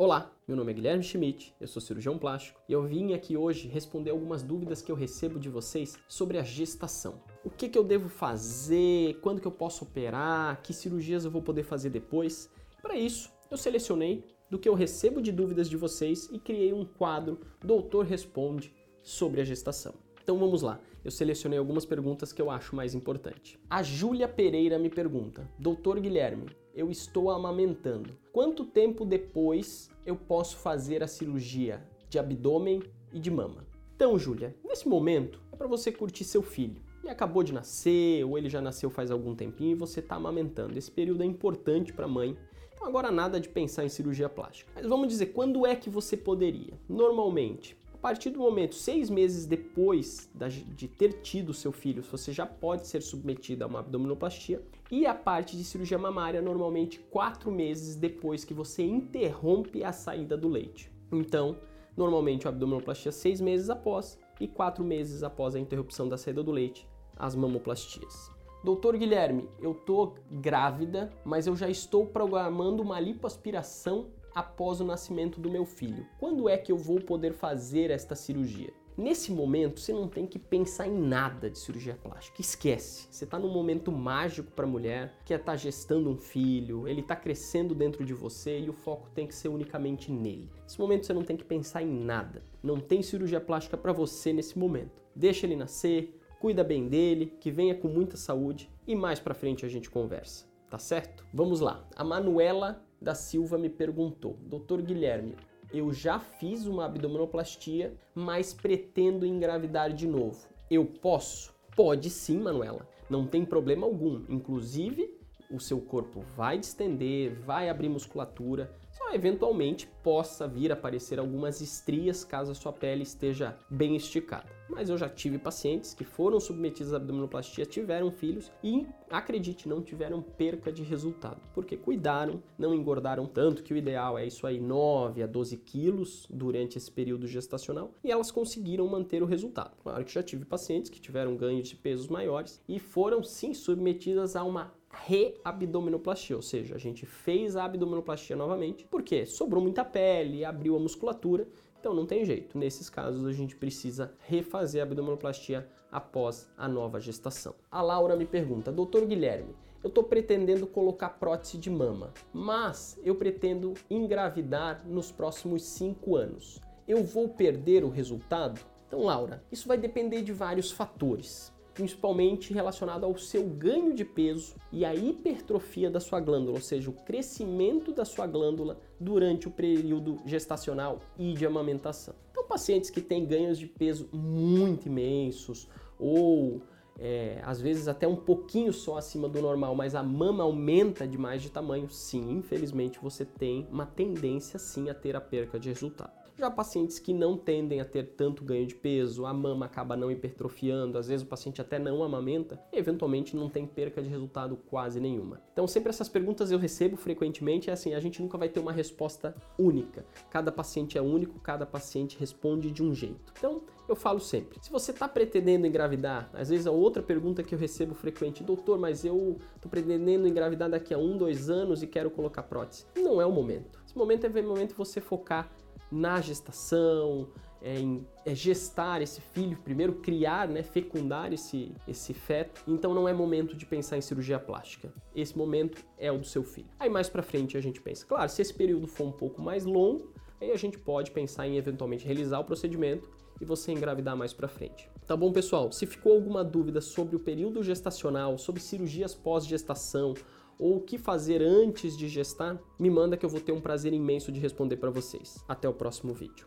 Olá, meu nome é Guilherme Schmidt, eu sou cirurgião plástico e eu vim aqui hoje responder algumas dúvidas que eu recebo de vocês sobre a gestação. O que, que eu devo fazer, quando que eu posso operar, que cirurgias eu vou poder fazer depois. Para isso, eu selecionei do que eu recebo de dúvidas de vocês e criei um quadro Doutor Responde sobre a gestação. Então vamos lá. Eu selecionei algumas perguntas que eu acho mais importante. A Júlia Pereira me pergunta: Doutor Guilherme, eu estou amamentando. Quanto tempo depois eu posso fazer a cirurgia de abdômen e de mama? Então, Júlia, nesse momento é para você curtir seu filho. Ele acabou de nascer ou ele já nasceu faz algum tempinho e você está amamentando. Esse período é importante para a mãe. Então agora nada de pensar em cirurgia plástica. Mas vamos dizer, quando é que você poderia? Normalmente, partir do momento, seis meses depois de ter tido seu filho, você já pode ser submetido a uma abdominoplastia. E a parte de cirurgia mamária, normalmente quatro meses depois que você interrompe a saída do leite. Então, normalmente a abdominoplastia seis meses após e quatro meses após a interrupção da saída do leite, as mamoplastias. Doutor Guilherme, eu tô grávida, mas eu já estou programando uma lipoaspiração após o nascimento do meu filho. Quando é que eu vou poder fazer esta cirurgia? Nesse momento, você não tem que pensar em nada de cirurgia plástica. Esquece. Você está num momento mágico para a mulher que está gestando um filho, ele está crescendo dentro de você e o foco tem que ser unicamente nele. Nesse momento, você não tem que pensar em nada. Não tem cirurgia plástica para você nesse momento. Deixa ele nascer, cuida bem dele, que venha com muita saúde e mais para frente a gente conversa. Tá certo? Vamos lá. A Manuela da Silva me perguntou: Doutor Guilherme, eu já fiz uma abdominoplastia, mas pretendo engravidar de novo. Eu posso? Pode sim, Manuela. Não tem problema algum. Inclusive, o seu corpo vai distender, vai abrir musculatura, só eventualmente possa vir aparecer algumas estrias caso a sua pele esteja bem esticada. Mas eu já tive pacientes que foram submetidos à abdominoplastia, tiveram filhos e, acredite, não tiveram perca de resultado, porque cuidaram, não engordaram tanto, que o ideal é isso aí, 9 a 12 quilos durante esse período gestacional, e elas conseguiram manter o resultado. Claro que já tive pacientes que tiveram ganhos de pesos maiores e foram sim submetidas a uma reabdominoplastia, ou seja, a gente fez a abdominoplastia novamente, porque sobrou muita pele, abriu a musculatura, então não tem jeito. Nesses casos a gente precisa refazer a abdominoplastia após a nova gestação. A Laura me pergunta: "Doutor Guilherme, eu estou pretendendo colocar prótese de mama, mas eu pretendo engravidar nos próximos 5 anos. Eu vou perder o resultado?" Então, Laura, isso vai depender de vários fatores principalmente relacionado ao seu ganho de peso e à hipertrofia da sua glândula, ou seja, o crescimento da sua glândula durante o período gestacional e de amamentação. Então, pacientes que têm ganhos de peso muito imensos ou é, às vezes até um pouquinho só acima do normal, mas a mama aumenta demais de tamanho, sim, infelizmente você tem uma tendência sim a ter a perca de resultado. Já pacientes que não tendem a ter tanto ganho de peso, a mama acaba não hipertrofiando, às vezes o paciente até não amamenta, e eventualmente não tem perca de resultado quase nenhuma. Então sempre essas perguntas eu recebo frequentemente, é assim, a gente nunca vai ter uma resposta única. Cada paciente é único, cada paciente responde de um jeito. Então, eu falo sempre, se você está pretendendo engravidar, às vezes a outra pergunta que eu recebo frequente, doutor, mas eu estou pretendendo engravidar daqui a um, dois anos e quero colocar prótese. Não é o momento. Esse momento é o momento de você focar na gestação, é, em é gestar esse filho, primeiro criar, né, fecundar esse, esse feto. Então não é momento de pensar em cirurgia plástica. Esse momento é o do seu filho. Aí mais para frente a gente pensa, claro, se esse período for um pouco mais longo, aí a gente pode pensar em eventualmente realizar o procedimento e você engravidar mais para frente. Tá bom, pessoal? Se ficou alguma dúvida sobre o período gestacional, sobre cirurgias pós-gestação ou o que fazer antes de gestar, me manda que eu vou ter um prazer imenso de responder para vocês. Até o próximo vídeo.